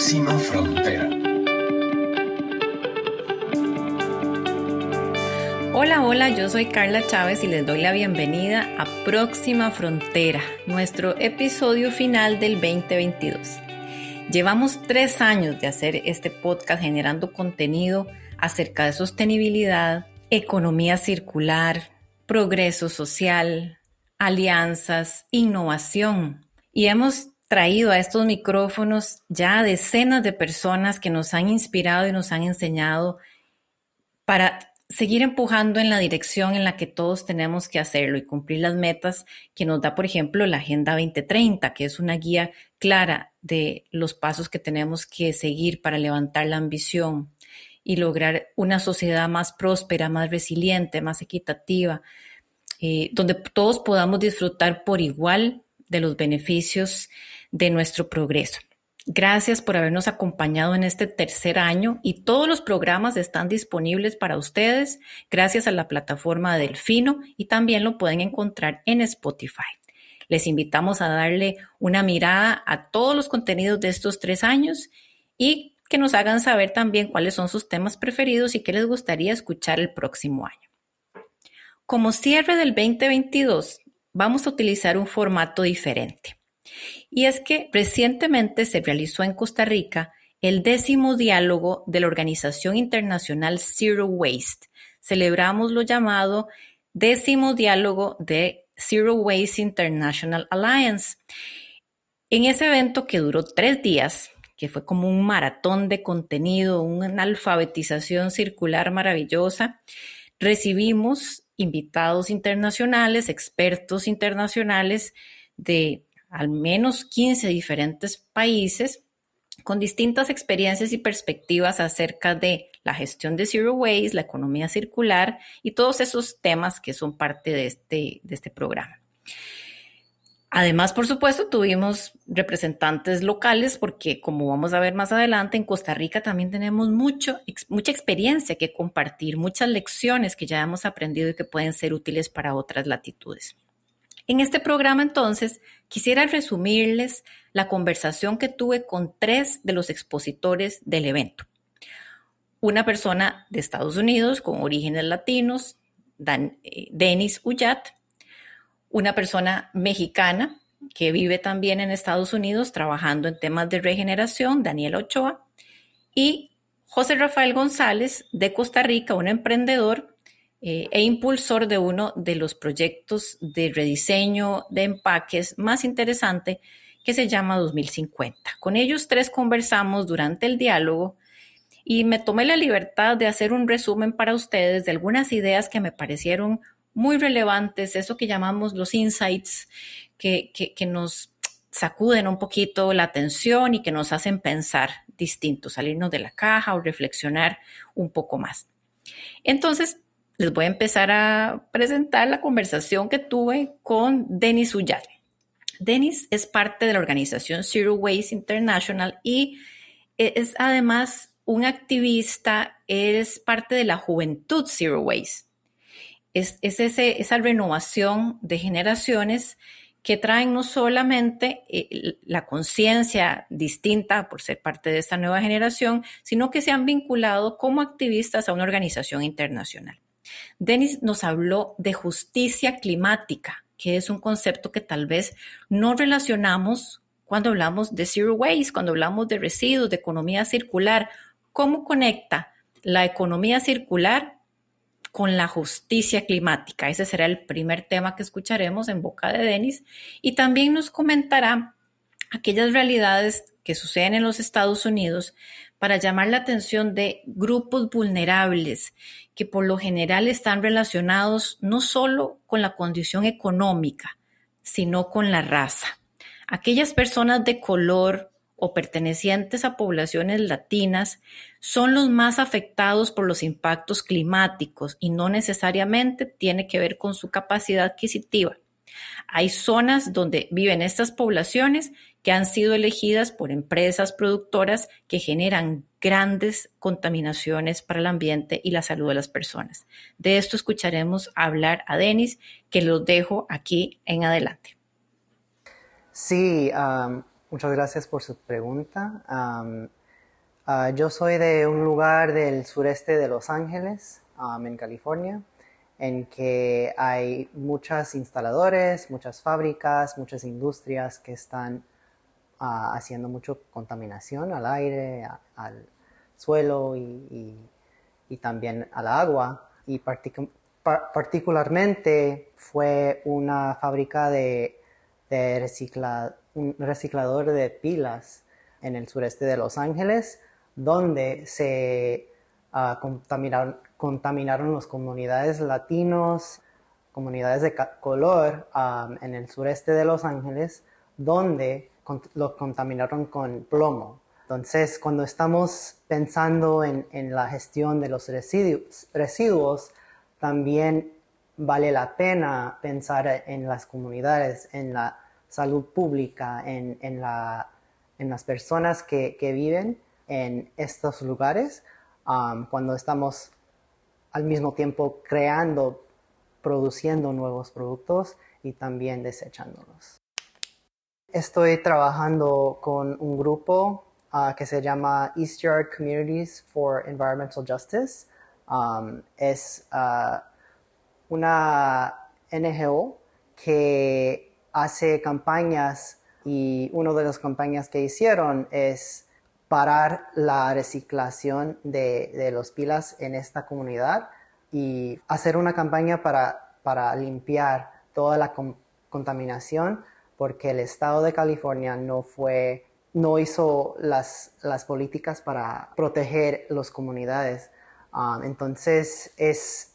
Próxima Frontera. Hola, hola, yo soy Carla Chávez y les doy la bienvenida a Próxima Frontera, nuestro episodio final del 2022. Llevamos tres años de hacer este podcast generando contenido acerca de sostenibilidad, economía circular, progreso social, alianzas, innovación. Y hemos traído a estos micrófonos ya decenas de personas que nos han inspirado y nos han enseñado para seguir empujando en la dirección en la que todos tenemos que hacerlo y cumplir las metas que nos da, por ejemplo, la Agenda 2030, que es una guía clara de los pasos que tenemos que seguir para levantar la ambición y lograr una sociedad más próspera, más resiliente, más equitativa, eh, donde todos podamos disfrutar por igual de los beneficios de nuestro progreso. Gracias por habernos acompañado en este tercer año y todos los programas están disponibles para ustedes gracias a la plataforma Delfino y también lo pueden encontrar en Spotify. Les invitamos a darle una mirada a todos los contenidos de estos tres años y que nos hagan saber también cuáles son sus temas preferidos y qué les gustaría escuchar el próximo año. Como cierre del 2022, vamos a utilizar un formato diferente. Y es que recientemente se realizó en Costa Rica el décimo diálogo de la Organización Internacional Zero Waste. Celebramos lo llamado décimo diálogo de Zero Waste International Alliance. En ese evento que duró tres días, que fue como un maratón de contenido, una alfabetización circular maravillosa, recibimos invitados internacionales, expertos internacionales de al menos 15 diferentes países con distintas experiencias y perspectivas acerca de la gestión de Zero Waste, la economía circular y todos esos temas que son parte de este, de este programa. Además, por supuesto, tuvimos representantes locales porque, como vamos a ver más adelante, en Costa Rica también tenemos mucho, mucha experiencia que compartir, muchas lecciones que ya hemos aprendido y que pueden ser útiles para otras latitudes. En este programa entonces quisiera resumirles la conversación que tuve con tres de los expositores del evento. Una persona de Estados Unidos con orígenes latinos, eh, Denis Ullat, una persona mexicana que vive también en Estados Unidos trabajando en temas de regeneración, Daniel Ochoa, y José Rafael González de Costa Rica, un emprendedor eh, e impulsor de uno de los proyectos de rediseño de empaques más interesante que se llama 2050. Con ellos tres conversamos durante el diálogo y me tomé la libertad de hacer un resumen para ustedes de algunas ideas que me parecieron muy relevantes, eso que llamamos los insights, que, que nos sacuden un poquito la atención y que nos hacen pensar distinto, salirnos de la caja o reflexionar un poco más. Entonces, les voy a empezar a presentar la conversación que tuve con Denis Ullat. Denis es parte de la organización Zero Waste International y es además un activista, es parte de la juventud Zero Waste. Es, esa renovación de generaciones que traen no solamente eh, la conciencia distinta por ser parte de esta nueva generación, sino que se han vinculado como activistas a una organización internacional. Denis nos habló de justicia climática, que es un concepto que tal vez no relacionamos cuando hablamos de zero waste, cuando hablamos de residuos, de economía circular. ¿Cómo conecta la economía circular con la justicia climática? Ese será el primer tema que escucharemos en boca de Denis. Y también nos comentará aquellas realidades que suceden en los Estados Unidos para llamar la atención de grupos vulnerables que por lo general están relacionados no solo con la condición económica, sino con la raza. Aquellas personas de color o pertenecientes a poblaciones latinas son los más afectados por los impactos climáticos y no necesariamente tiene que ver con su capacidad adquisitiva. Hay zonas donde viven estas poblaciones que han sido elegidas por empresas productoras que generan grandes contaminaciones para el ambiente y la salud de las personas. De esto escucharemos hablar a Denis, que lo dejo aquí en adelante. Sí, Muchas gracias por su pregunta. Ah, yo soy de un lugar del sureste de Los Ángeles, en California, en que hay muchas instaladores, muchas fábricas, muchas industrias que están ah, haciendo mucha contaminación al aire, al suelo y, también al agua. Y particularmente fue una fábrica de, un reciclador de pilas en el sureste de Los Ángeles, donde se uh, contaminaron, contaminaron las comunidades latinos, comunidades de color en el sureste de Los Ángeles, donde lo contaminaron con plomo. Entonces, cuando estamos pensando en, en la gestión de los residuos, residuos, también vale la pena pensar en las comunidades, en la salud pública, en, en, la, en las personas que, que, viven en estos lugares, cuando estamos al mismo tiempo creando, produciendo nuevos productos y también desechándolos. Estoy trabajando con un grupo uh, que se llama East Yard Communities for Environmental Justice. Um, es uh, una NGO que hace campañas y una de las campañas que hicieron es parar la reciclación de, de los pilas en esta comunidad y hacer una campaña para, para limpiar toda la contaminación porque el estado de California no fue no hizo las, las políticas para proteger las comunidades. Um, entonces, es,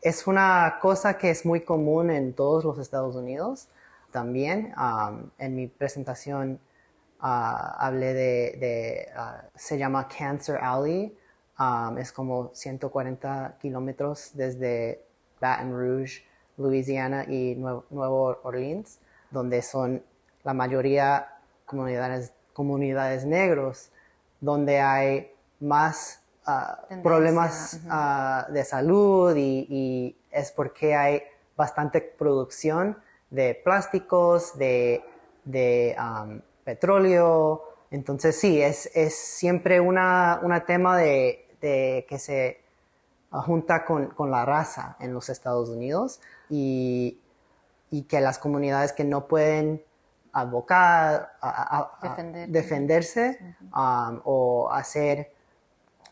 es una cosa que es muy común en todos los Estados Unidos. También um, en mi presentación uh, hablé de, uh, se llama Cancer Alley. Um, es como 140 kilómetros desde Baton Rouge, Louisiana y Nuevo, Nuevo Orleans, donde son la mayoría comunidades, comunidades negros, donde hay más ah, problemas ah, de salud y, es porque hay bastante producción de plásticos, de, de petróleo. Entonces sí, es, es siempre una, una tema de, de, que se junta con, con, la raza en los Estados Unidos y, y que las comunidades que no pueden abocar, a, defenderse um, o hacer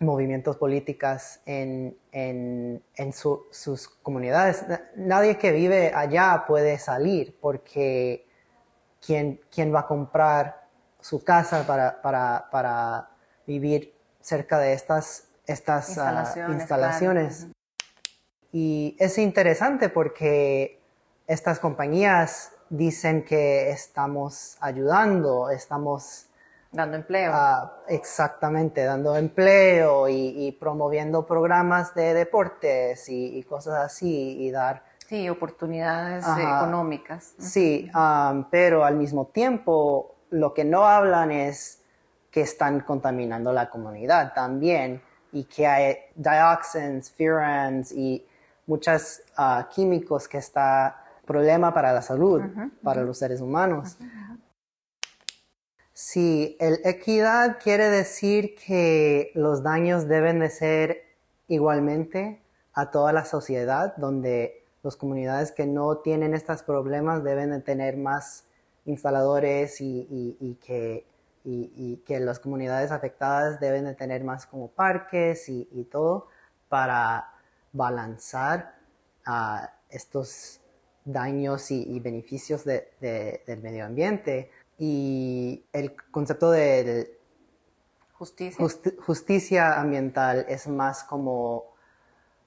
movimientos políticos en, en, en sus comunidades. Nadie que vive allá puede salir porque ¿quién, quién va a comprar su casa para, para, para vivir cerca de estas, estas ah, instalaciones. Y es interesante porque estas compañías dicen que estamos ayudando, estamos... Dando empleo. Ah, exactamente, dando empleo y, promoviendo programas de deportes y, cosas así y dar... Sí, oportunidades económicas. Sí, pero al mismo tiempo lo que no hablan es que están contaminando la comunidad también y que hay dioxins, furans y muchos ah, químicos que está problema para la salud, para los seres humanos. Si el equidad quiere decir que los daños deben de ser igualmente a toda la sociedad, donde las comunidades que no tienen estos problemas deben de tener más instaladores y, que, que las comunidades afectadas deben de tener más como parques y, todo para balanzar a estos daños y, beneficios del medio ambiente. Y el concepto de justicia. justicia ambiental es más como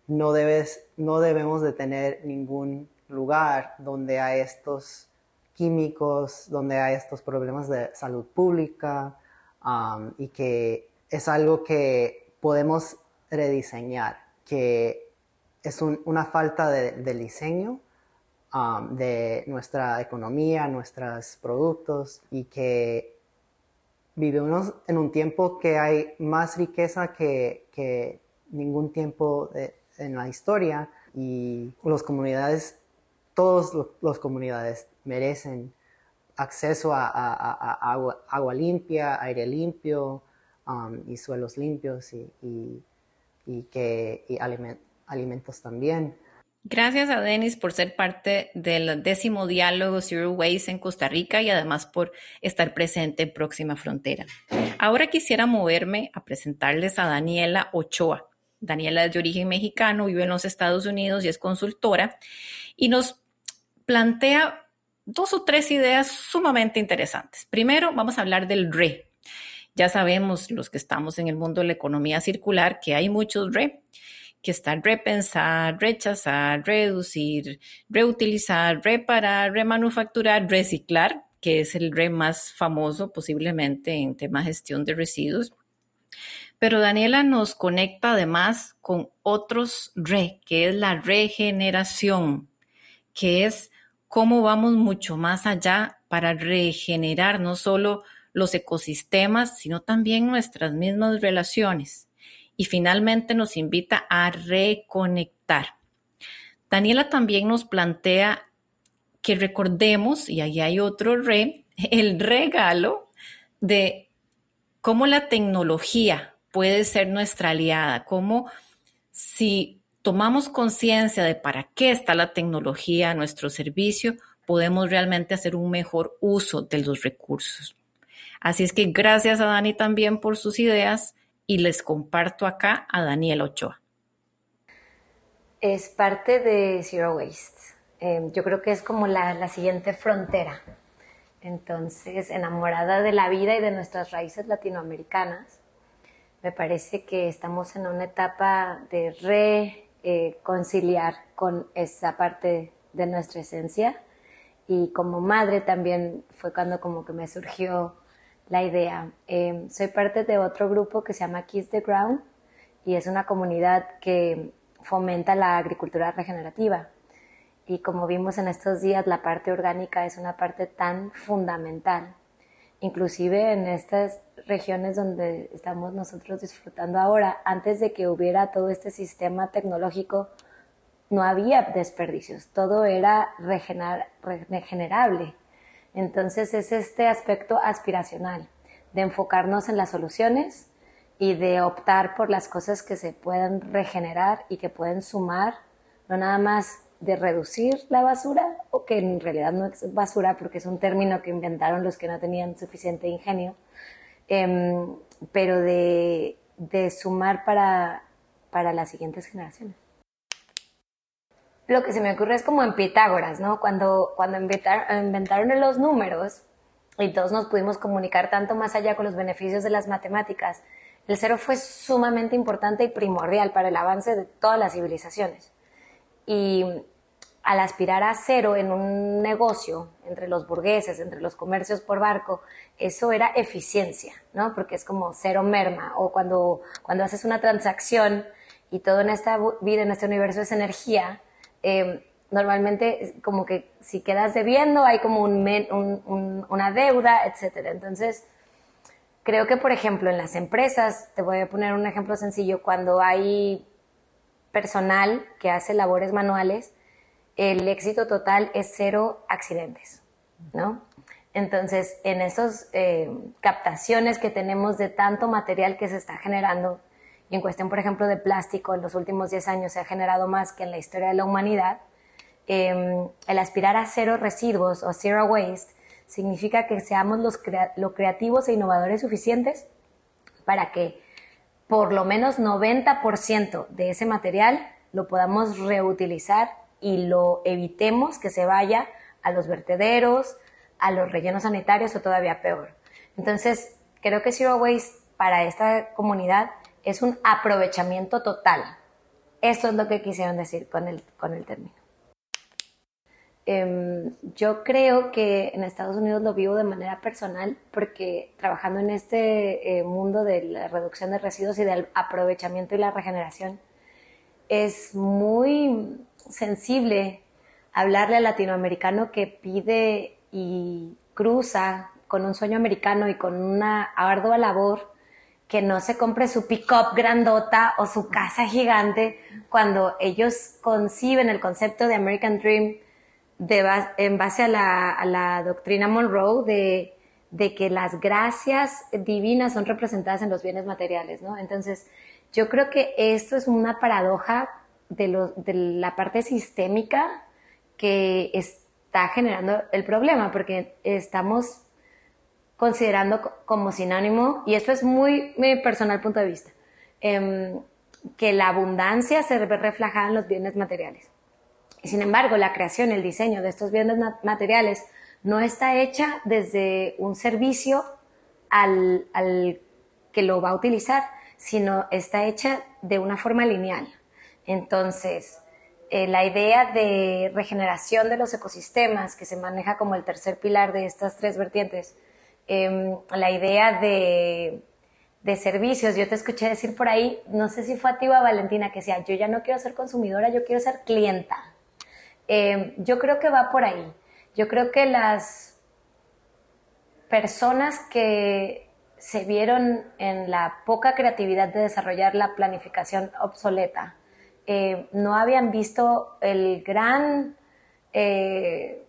no, debes, no debemos de tener ningún lugar donde hay estos químicos, donde hay estos problemas de salud pública um, y que es algo que podemos rediseñar, que es una falta de diseño Um, de nuestra economía, nuestros productos y que vivimos en un tiempo que hay más riqueza que, ningún tiempo en la historia y las comunidades, todas las comunidades merecen acceso a, agua, limpia, aire limpio um, y suelos limpios y, que, alimentos también. Gracias a Denis por ser parte del décimo diálogo Zero Waste en Costa Rica y además por estar presente en Próxima Frontera. Ahora quisiera moverme a presentarles a Daniela Ochoa. Daniela es de origen mexicano, vive en los Estados Unidos y es consultora y nos plantea dos o tres ideas sumamente interesantes. Primero, vamos a hablar del RE. Ya sabemos los que estamos en el mundo de la economía circular que hay muchos RE que están repensar, rechazar, reducir, reutilizar, reparar, remanufacturar, reciclar, que es el re más famoso posiblemente en tema de gestión de residuos. Pero Daniela nos conecta además con otros re, que es la regeneración, que es cómo vamos mucho más allá para regenerar no solo los ecosistemas, sino también nuestras mismas relaciones y finalmente nos invita a reconectar. Daniela también nos plantea que recordemos, y ahí hay otro re, el regalo de cómo la tecnología puede ser nuestra aliada, cómo si tomamos conciencia de para qué está la tecnología a nuestro servicio, podemos realmente hacer un mejor uso de los recursos. Así es que gracias a Dani también por sus ideas y les comparto acá a Daniel Ochoa. Es parte de Zero Waste. Em, yo creo que es como la, la siguiente frontera. Entonces, enamorada de la vida y de nuestras raíces latinoamericanas, me parece que estamos en una etapa de reconciliar con esa parte de nuestra esencia. Y como madre también fue cuando como que me surgió la idea. Em, soy parte de otro grupo que se llama Kiss the Ground y es una comunidad que fomenta la agricultura regenerativa. Y como vimos en estos días, la parte orgánica es una parte tan fundamental. Inclusive en estas regiones donde estamos nosotros disfrutando ahora, antes de que hubiera todo este sistema tecnológico, no había desperdicios, todo era regenerable. Entonces es este aspecto aspiracional de enfocarnos en las soluciones y de optar por las cosas que se pueden regenerar y que pueden sumar, no nada más de reducir la basura, o que en realidad no es basura porque es un término que inventaron los que no tenían suficiente ingenio, em, pero de, de sumar para, para las siguientes generaciones lo que se me ocurre es como en Pitágoras, ¿no? Cuando, cuando inventaron los números y todos nos pudimos comunicar tanto más allá con los beneficios de las matemáticas, el cero fue sumamente importante y primordial para el avance de todas las civilizaciones. Y al aspirar a cero en un negocio entre los burgueses, entre los comercios por barco, eso era eficiencia, ¿no? Porque es como cero merma. O cuando, cuando haces una transacción y todo en esta vida, en este universo es energía, Em, normalmente como que si quedas debiendo hay como un, una deuda, etcétera. Entonces, creo que, por ejemplo, en las empresas, te voy a poner un ejemplo sencillo, cuando hay personal que hace labores manuales, el éxito total es cero accidentes, ¿no? Entonces, en esas eh, captaciones que tenemos de tanto material que se está generando, y en cuestión, por ejemplo, de plástico, en los últimos 10 años se ha generado más que en la historia de la humanidad, em, el aspirar a cero residuos o zero waste significa que seamos los lo creativos e innovadores suficientes para que por lo menos 90% de ese material lo podamos reutilizar y lo evitemos que se vaya a los vertederos, a los rellenos sanitarios o todavía peor. Entonces, creo que Zero Waste para esta comunidad es un aprovechamiento total. Eso es lo que quisieron decir con el, con el término. Em, yo creo que en Estados Unidos lo vivo de manera personal porque trabajando en este eh, mundo de la reducción de residuos y del aprovechamiento y la regeneración, es muy sensible hablarle al latinoamericano que pide y cruza con un sueño americano y con una ardua labor que no se compre su pick-up grandota o su casa gigante cuando ellos conciben el concepto de American Dream en base a la, doctrina Monroe de, de, que las gracias divinas son representadas en los bienes materiales, ¿no? Entonces, yo creo que esto es una paradoja de, la parte sistémica que está generando el problema, porque estamos considerando como sinónimo, y esto es muy mi personal punto de vista, em, que la abundancia se ve reflejada en los bienes materiales. Y sin embargo, la creación, el diseño de estos bienes materiales no está hecha desde un servicio al, que lo va a utilizar, sino está hecha de una forma lineal. Entonces, eh, la idea de regeneración de los ecosistemas, que se maneja como el tercer pilar de estas tres vertientes, em, la idea de, servicios, yo te escuché decir por ahí, no sé si fue a ti o Valentina, que decía, yo ya no quiero ser consumidora, yo quiero ser clienta. Em, yo creo que va por ahí. Yo creo que las personas que se vieron en la poca creatividad de desarrollar la planificación obsoleta, eh, no habían visto el gran eh,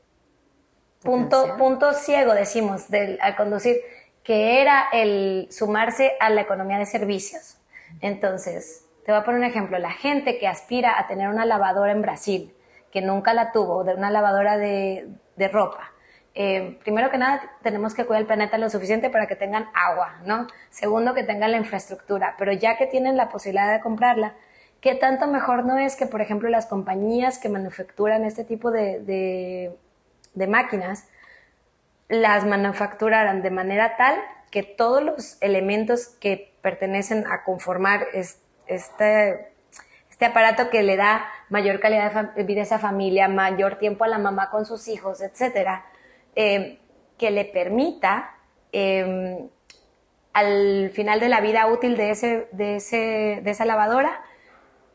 punto, punto ciego, decimos, del, al conducir, que era el sumarse a la economía de servicios. Entonces, te voy a poner un ejemplo. La gente que aspira a tener una lavadora en Brasil, que nunca la tuvo, de una lavadora de, ropa. Eh, primero que nada, tenemos que cuidar el planeta lo suficiente para que tengan agua, ¿no? Segundo, que tengan la infraestructura. Pero ya que tienen la posibilidad de comprarla, ¿qué tanto mejor no es que, por ejemplo, las compañías que manufacturan este tipo de, máquinas las manufacturaran de manera tal que todos los elementos que pertenecen a conformar este este aparato que le da mayor calidad de vida a esa familia, mayor tiempo a la mamá con sus hijos, etcétera, eh, que le permita em, al final de la vida útil de, ese, de, ese, de esa lavadora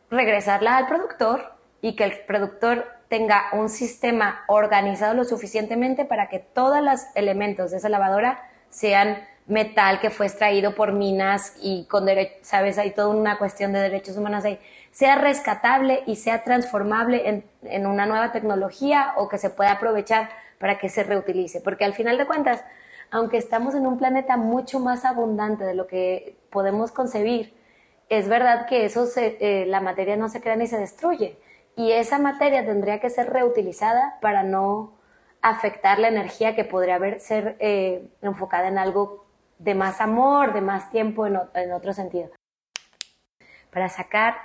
regresarla al productor y que el productor tenga un sistema organizado lo suficientemente para que todos los elementos de esa lavadora sean metal que fue extraído por minas y con sabes, hay toda una cuestión de derechos humanos ahí sea rescatable y sea transformable en, una nueva tecnología o que se pueda aprovechar para que se reutilice. Porque al final de cuentas, aunque estamos en un planeta mucho más abundante de lo que podemos concebir, es verdad que eso eh, la materia no se crea ni se destruye. Y esa materia tendría que ser reutilizada para no afectar la energía que podría haber, ser eh, enfocada en algo de más amor, de más tiempo, en, en otro sentido. Para sacar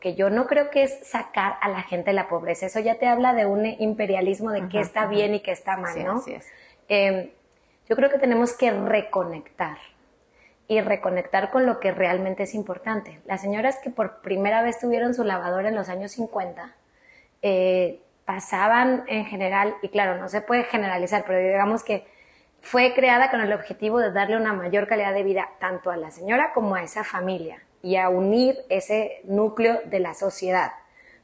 que yo no creo que es sacar a la gente de la pobreza. Eso ya te habla de un imperialismo de qué está bien y qué está mal, ¿no? Em, yo creo que tenemos que reconectar y reconectar con lo que realmente es importante. Las señoras que por primera vez tuvieron su lavadora en los años 50, eh, pasaban en general, y claro, no se puede generalizar, pero digamos que fue creada con el objetivo de darle una mayor calidad de vida tanto a la señora como a esa familia y a unir ese núcleo de la sociedad.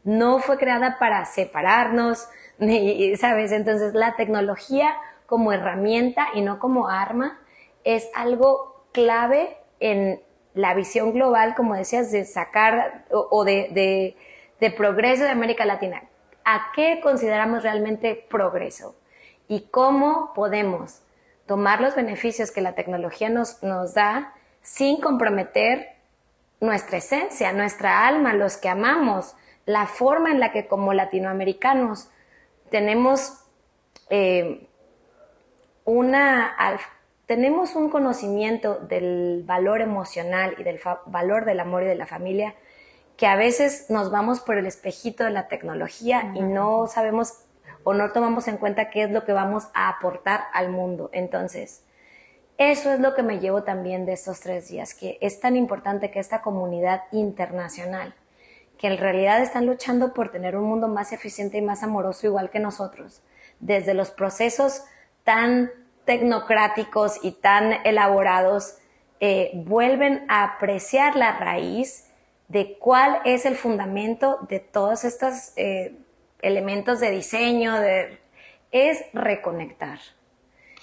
No fue creada para separarnos, ni, ¿sabes? Entonces la tecnología como herramienta y no como arma es algo clave en la visión global, como decías, de sacar o, de, progreso de América Latina. ¿A qué consideramos realmente progreso? Y cómo podemos tomar los beneficios que la tecnología nos, nos da sin comprometer nuestra esencia, nuestra alma, los que amamos, la forma en la que como latinoamericanos tenemos eh, una tenemos un conocimiento del valor emocional y del valor del amor y de la familia que a veces nos vamos por el espejito de la tecnología y no sabemos o no tomamos en cuenta qué es lo que vamos a aportar al mundo. Entonces, eso es lo que me llevo también de estos tres días, que es tan importante que esta comunidad internacional, que en realidad están luchando por tener un mundo más eficiente y más amoroso igual que nosotros, desde los procesos tan tecnocráticos y tan elaborados, eh, vuelven a apreciar la raíz de cuál es el fundamento de todos estos eh, elementos de diseño, de, es reconectar.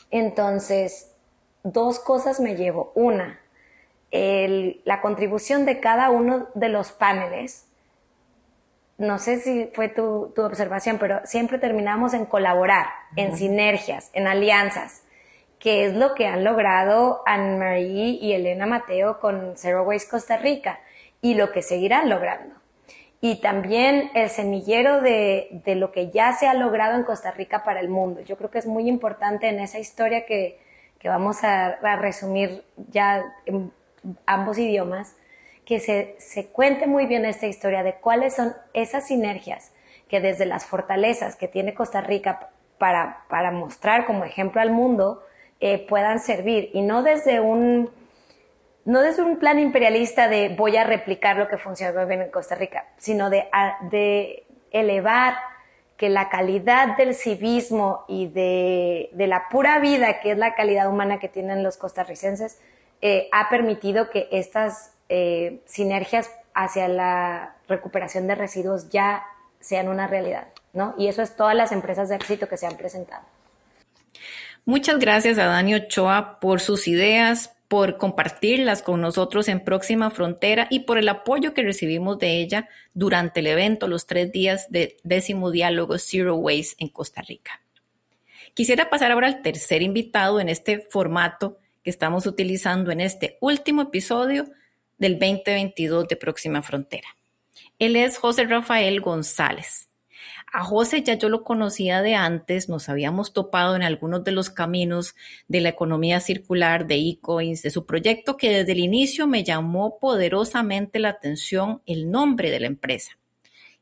Entonces, dos cosas me llevo. Una, la contribución de cada uno de los paneles no sé si fue tu, tu observación, pero siempre terminamos en colaborar, en sinergias, en alianzas, que es lo que han logrado Anne-Marie y Elena Mateo con Zero Waste Costa Rica y lo que seguirán logrando. Y también el semillero de, de lo que ya se ha logrado en Costa Rica para el mundo. Yo creo que es muy importante en esa historia que, que vamos a, resumir ya en ambos idiomas, que se, se, cuente muy bien esta historia de cuáles son esas sinergias que desde las fortalezas que tiene Costa Rica para, para mostrar como ejemplo al mundo eh, puedan servir y no desde un no desde un plan imperialista de voy a replicar lo que funciona bien en Costa Rica, sino de, de elevar que la calidad del civismo y de, de, la pura vida, que es la calidad humana que tienen los costarricenses, eh, ha permitido que estas eh, sinergias hacia la recuperación de residuos ya sean una realidad, ¿no? Y eso es todas las empresas de éxito que se han presentado. Muchas gracias a Dani Ochoa por sus ideas, por compartirlas con nosotros en Próxima Frontera y por el apoyo que recibimos de ella durante el evento, los tres días de décimo diálogo Zero Waste en Costa Rica. Quisiera pasar ahora al tercer invitado en este formato que estamos utilizando en este último episodio del 2022 de Próxima Frontera. Él es José Rafael González. A José ya yo lo conocía de antes, nos habíamos topado en algunos de los caminos de la economía circular de eCoins, de su proyecto que desde el inicio me llamó poderosamente la atención el nombre de la empresa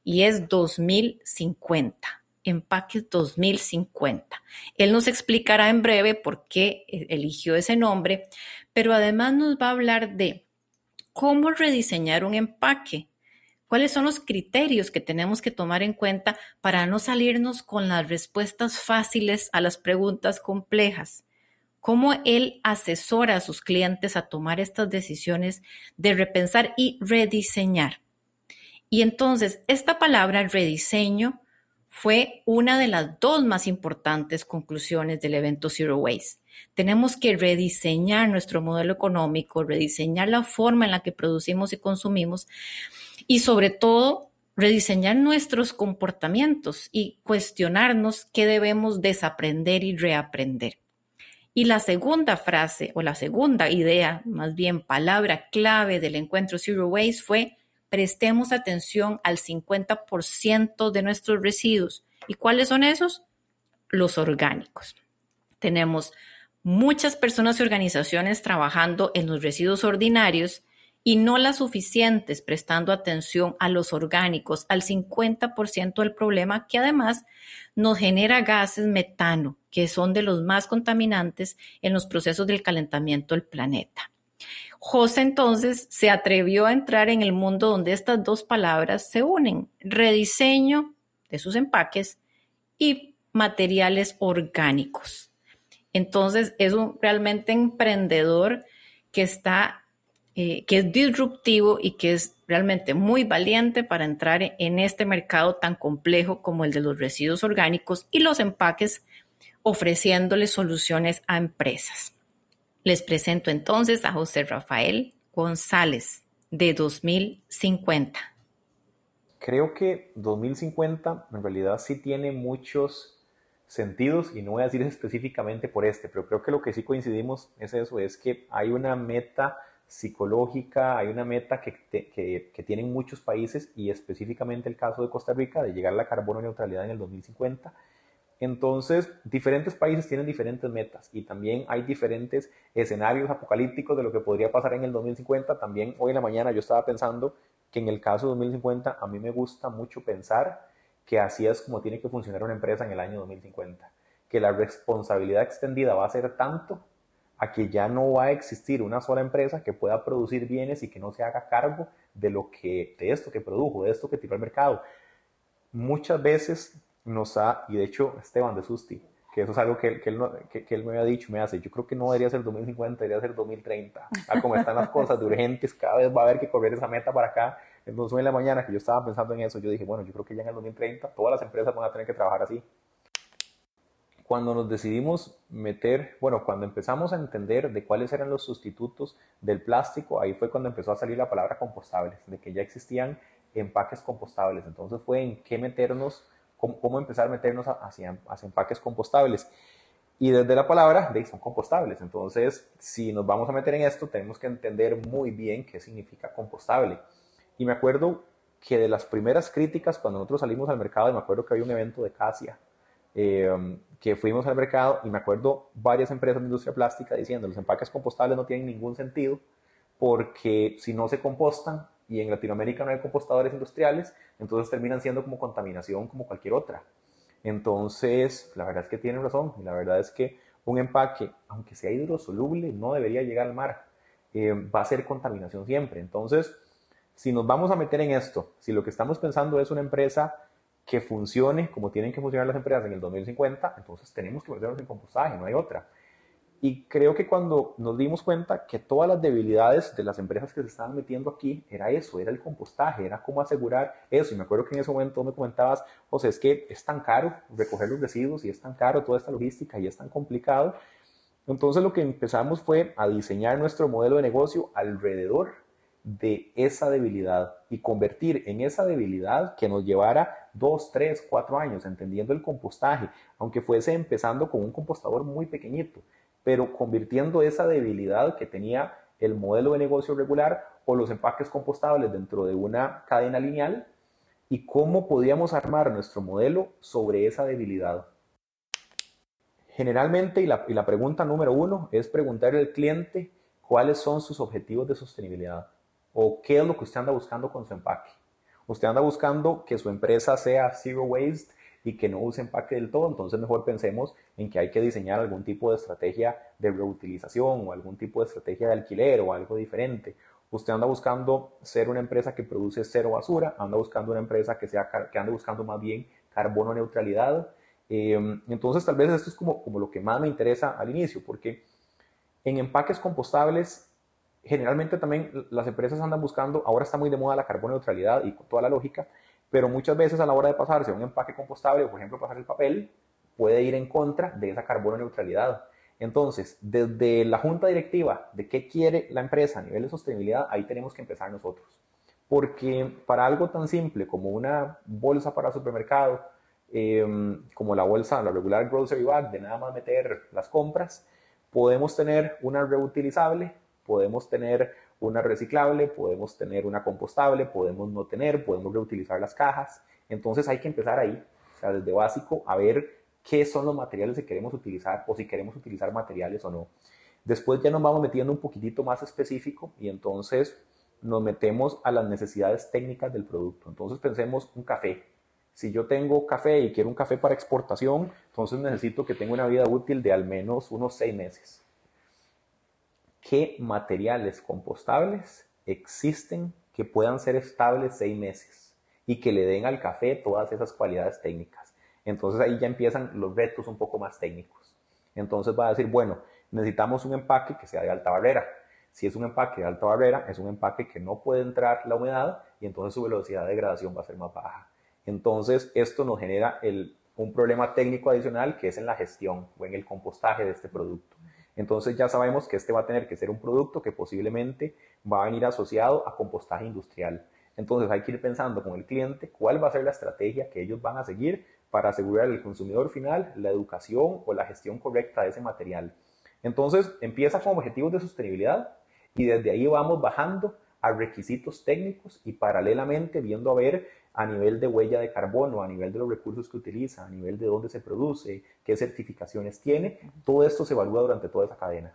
y es 2050. Empaques 2050. Él nos explicará en breve por qué eligió ese nombre, pero además nos va a hablar de cómo rediseñar un empaque, cuáles son los criterios que tenemos que tomar en cuenta para no salirnos con las respuestas fáciles a las preguntas complejas, cómo él asesora a sus clientes a tomar estas decisiones de repensar y rediseñar. Y entonces, esta palabra rediseño fue una de las dos más importantes conclusiones del evento Zero Waste. Tenemos que rediseñar nuestro modelo económico, rediseñar la forma en la que producimos y consumimos y sobre todo rediseñar nuestros comportamientos y cuestionarnos qué debemos desaprender y reaprender. Y la segunda frase o la segunda idea, más bien palabra clave del encuentro Zero Waste fue prestemos atención al 50% de nuestros residuos. ¿Y cuáles son esos? Los orgánicos. Tenemos muchas personas y organizaciones trabajando en los residuos ordinarios y no las suficientes prestando atención a los orgánicos, al 50% del problema que además nos genera gases metano, que son de los más contaminantes en los procesos del calentamiento del planeta. José entonces se atrevió a entrar en el mundo donde estas dos palabras se unen, rediseño de sus empaques y materiales orgánicos. Entonces es un realmente emprendedor que está, eh, que es disruptivo y que es realmente muy valiente para entrar en este mercado tan complejo como el de los residuos orgánicos y los empaques, ofreciéndole soluciones a empresas. Les presento entonces a José Rafael González de 2050. Creo que 2050 en realidad sí tiene muchos sentidos y no voy a decir específicamente por este, pero creo que lo que sí coincidimos es eso, es que hay una meta psicológica, hay una meta que, que, tienen muchos países y específicamente el caso de Costa Rica de llegar a la carbono neutralidad en el 2050. Entonces, diferentes países tienen diferentes metas y también hay diferentes escenarios apocalípticos de lo que podría pasar en el 2050. También hoy en la mañana yo estaba pensando que en el caso de 2050 a mí me gusta mucho pensar que así es como tiene que funcionar una empresa en el año 2050, que la responsabilidad extendida va a ser tanto a que ya no va a existir una sola empresa que pueda producir bienes y que no se haga cargo de lo que de esto que produjo, de esto que tiró al mercado. Muchas veces nos ha, y de hecho Esteban de Susti, que eso es algo que, que, él, me había dicho, me hace, yo creo que no debería ser 2050, debería ser 2030. A como están las cosas de urgentes, cada vez va a haber que correr esa meta para acá. Entonces hoy en la mañana que yo estaba pensando en eso, yo dije, bueno, yo creo que ya en el 2030 todas las empresas van a tener que trabajar así. Cuando nos decidimos meter, bueno, cuando empezamos a entender de cuáles eran los sustitutos del plástico, ahí fue cuando empezó a salir la palabra compostables, de que ya existían empaques compostables. Entonces fue en qué meternos, cómo, empezar a meternos hacia, hacia empaques compostables. Y desde la palabra, de, son compostables. Entonces, si nos vamos a meter en esto, tenemos que entender muy bien qué significa compostable. Y me acuerdo que de las primeras críticas, cuando nosotros salimos al mercado, y me acuerdo que había un evento de Casia, eh, que fuimos al mercado, y me acuerdo varias empresas de industria plástica diciendo, los empaques compostables no tienen ningún sentido, porque si no se compostan, y en Latinoamérica no hay compostadores industriales, entonces terminan siendo como contaminación como cualquier otra. Entonces, la verdad es que tienen razón, y la verdad es que un empaque, aunque sea hidrosoluble, no debería llegar al mar. Eh, va a ser contaminación siempre. Entonces, si nos vamos a meter en esto, si lo que estamos pensando es una empresa que funcione como tienen que funcionar las empresas en el 2050, entonces tenemos que meternos en compostaje, no hay otra. Y creo que cuando nos dimos cuenta que todas las debilidades de las empresas que se estaban metiendo aquí era eso, era el compostaje, era cómo asegurar eso. Y me acuerdo que en ese momento me comentabas, José, es que es tan caro recoger los residuos y es tan caro toda esta logística y es tan complicado. Entonces lo que empezamos fue a diseñar nuestro modelo de negocio alrededor de esa debilidad y convertir en esa debilidad que nos llevara dos, tres, cuatro años entendiendo el compostaje, aunque fuese empezando con un compostador muy pequeñito pero convirtiendo esa debilidad que tenía el modelo de negocio regular o los empaques compostables dentro de una cadena lineal y cómo podíamos armar nuestro modelo sobre esa debilidad. Generalmente, y la, la pregunta número uno es preguntarle al cliente cuáles son sus objetivos de sostenibilidad o qué es lo que usted anda buscando con su empaque. Usted anda buscando que su empresa sea zero waste y que no use empaque del todo, entonces mejor pensemos en que hay que diseñar algún tipo de estrategia de reutilización o algún tipo de estrategia de alquiler o algo diferente. Usted anda buscando ser una empresa que produce cero basura, anda buscando una empresa que, sea, que anda buscando más bien carbono neutralidad. Em, entonces tal vez esto es como, como lo que más me interesa al inicio, porque en empaques compostables generalmente también las empresas andan buscando, ahora está muy de moda la carbono neutralidad y toda la lógica, pero muchas veces a la hora de pasarse a un empaque compostable o por ejemplo pasar el papel, puede ir en contra de esa carbono neutralidad. Entonces, desde la junta directiva de qué quiere la empresa a nivel de sostenibilidad, ahí tenemos que empezar nosotros. Porque para algo tan simple como una bolsa para supermercado, em, como la bolsa, la regular grocery bag, de nada más meter las compras, podemos tener una reutilizable, podemos tener una reciclable, podemos tener una compostable, podemos no tener, podemos reutilizar las cajas. Entonces hay que empezar ahí, o sea, desde básico, a ver qué son los materiales que queremos utilizar o si queremos utilizar materiales o no. Después ya nos vamos metiendo un poquitito más específico y entonces nos metemos a las necesidades técnicas del producto. Entonces pensemos un café. Si yo tengo café y quiero un café para exportación, entonces necesito que tenga una vida útil de al menos unos seis meses qué materiales compostables existen que puedan ser estables seis meses y que le den al café todas esas cualidades técnicas. Entonces ahí ya empiezan los retos un poco más técnicos. Entonces va a decir, bueno, necesitamos un empaque que sea de alta barrera. Si es un empaque de alta barrera, es un empaque que no puede entrar la humedad y entonces su velocidad de degradación va a ser más baja. Entonces esto nos genera un problema técnico adicional que es en la gestión o en el compostaje de este producto. Entonces ya sabemos que este va a tener que ser un producto que posiblemente va a venir asociado a compostaje industrial. Entonces hay que ir pensando con el cliente cuál va a ser la estrategia que ellos van a seguir para asegurar al consumidor final la educación o la gestión correcta de ese material. Entonces empieza con objetivos de sostenibilidad y desde ahí vamos bajando a requisitos técnicos y paralelamente viendo a ver a nivel de huella de carbono, a nivel de los recursos que utiliza, a nivel de dónde se produce, qué certificaciones tiene, todo esto se evalúa durante toda esa cadena.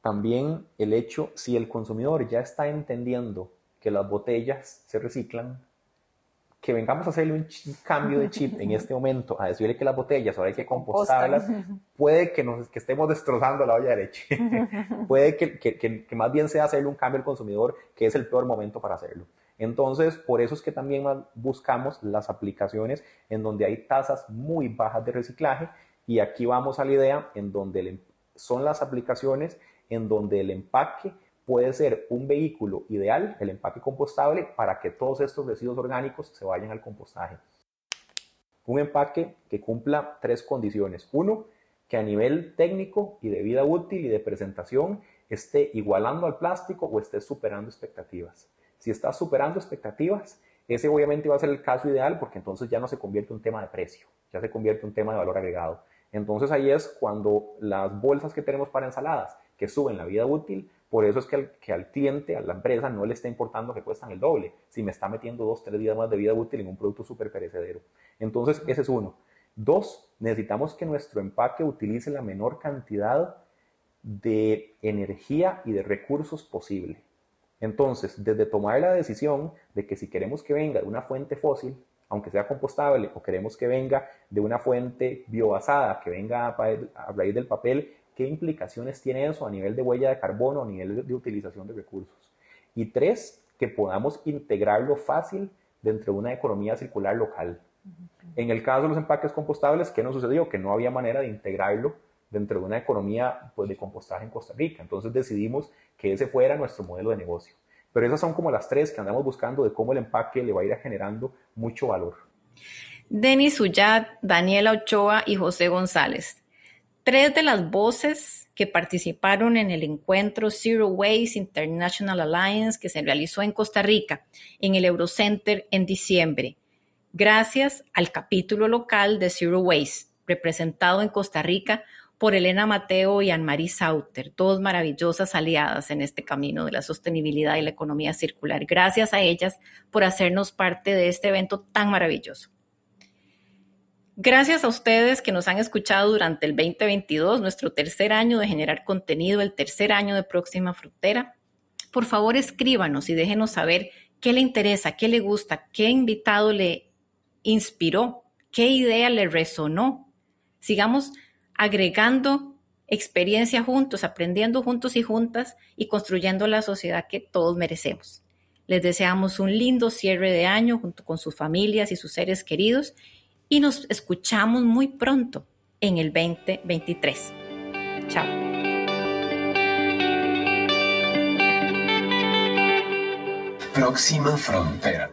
También el hecho, si el consumidor ya está entendiendo que las botellas se reciclan, que vengamos a hacerle un cambio de chip en este momento, a decirle que las botellas ahora hay que compostarlas, puede que, nos, que estemos destrozando la olla de leche. puede que, que, que, más bien sea hacerle un cambio al consumidor, que es el peor momento para hacerlo. Entonces, por eso es que también buscamos las aplicaciones en donde hay tasas muy bajas de reciclaje y aquí vamos a la idea en donde em, son las aplicaciones en donde el empaque puede ser un vehículo ideal, el empaque compostable, para que todos estos residuos orgánicos se vayan al compostaje. Un empaque que cumpla tres condiciones. Uno, que a nivel técnico y de vida útil y de presentación esté igualando al plástico o esté superando expectativas. Si está superando expectativas, ese obviamente va a ser el caso ideal porque entonces ya no se convierte en un tema de precio, ya se convierte en un tema de valor agregado. Entonces ahí es cuando las bolsas que tenemos para ensaladas que suben la vida útil, por eso es que al, que al cliente, a la empresa, no le está importando que cuestan el doble, si me está metiendo dos, tres días más de vida útil en un producto súper perecedero. Entonces, ese es uno. Dos, necesitamos que nuestro empaque utilice la menor cantidad de energía y de recursos posible. Entonces, desde tomar la decisión de que si queremos que venga de una fuente fósil, aunque sea compostable, o queremos que venga de una fuente biobasada, que venga a raíz del papel, ¿qué implicaciones tiene eso a nivel de huella de carbono, a nivel de utilización de recursos? Y tres, que podamos integrarlo fácil dentro de una economía circular local. En el caso de los empaques compostables, ¿qué nos sucedió? Que no había manera de integrarlo dentro de una economía pues, de compostaje en Costa Rica. Entonces decidimos que ese fuera nuestro modelo de negocio. Pero esas son como las tres que andamos buscando de cómo el empaque le va a ir generando mucho valor. Denis Ullat, Daniela Ochoa y José González. Tres de las voces que participaron en el encuentro Zero Waste International Alliance que se realizó en Costa Rica, en el Eurocenter en diciembre, gracias al capítulo local de Zero Waste, representado en Costa Rica por Elena Mateo y Anne-Marie Sauter, dos maravillosas aliadas en este camino de la sostenibilidad y la economía circular. Gracias a ellas por hacernos parte de este evento tan maravilloso. Gracias a ustedes que nos han escuchado durante el 2022, nuestro tercer año de generar contenido, el tercer año de Próxima Frontera. Por favor, escríbanos y déjenos saber qué le interesa, qué le gusta, qué invitado le inspiró, qué idea le resonó. Sigamos agregando experiencia juntos, aprendiendo juntos y juntas y construyendo la sociedad que todos merecemos. Les deseamos un lindo cierre de año junto con sus familias y sus seres queridos y nos escuchamos muy pronto en el 2023. Chao. Próxima frontera.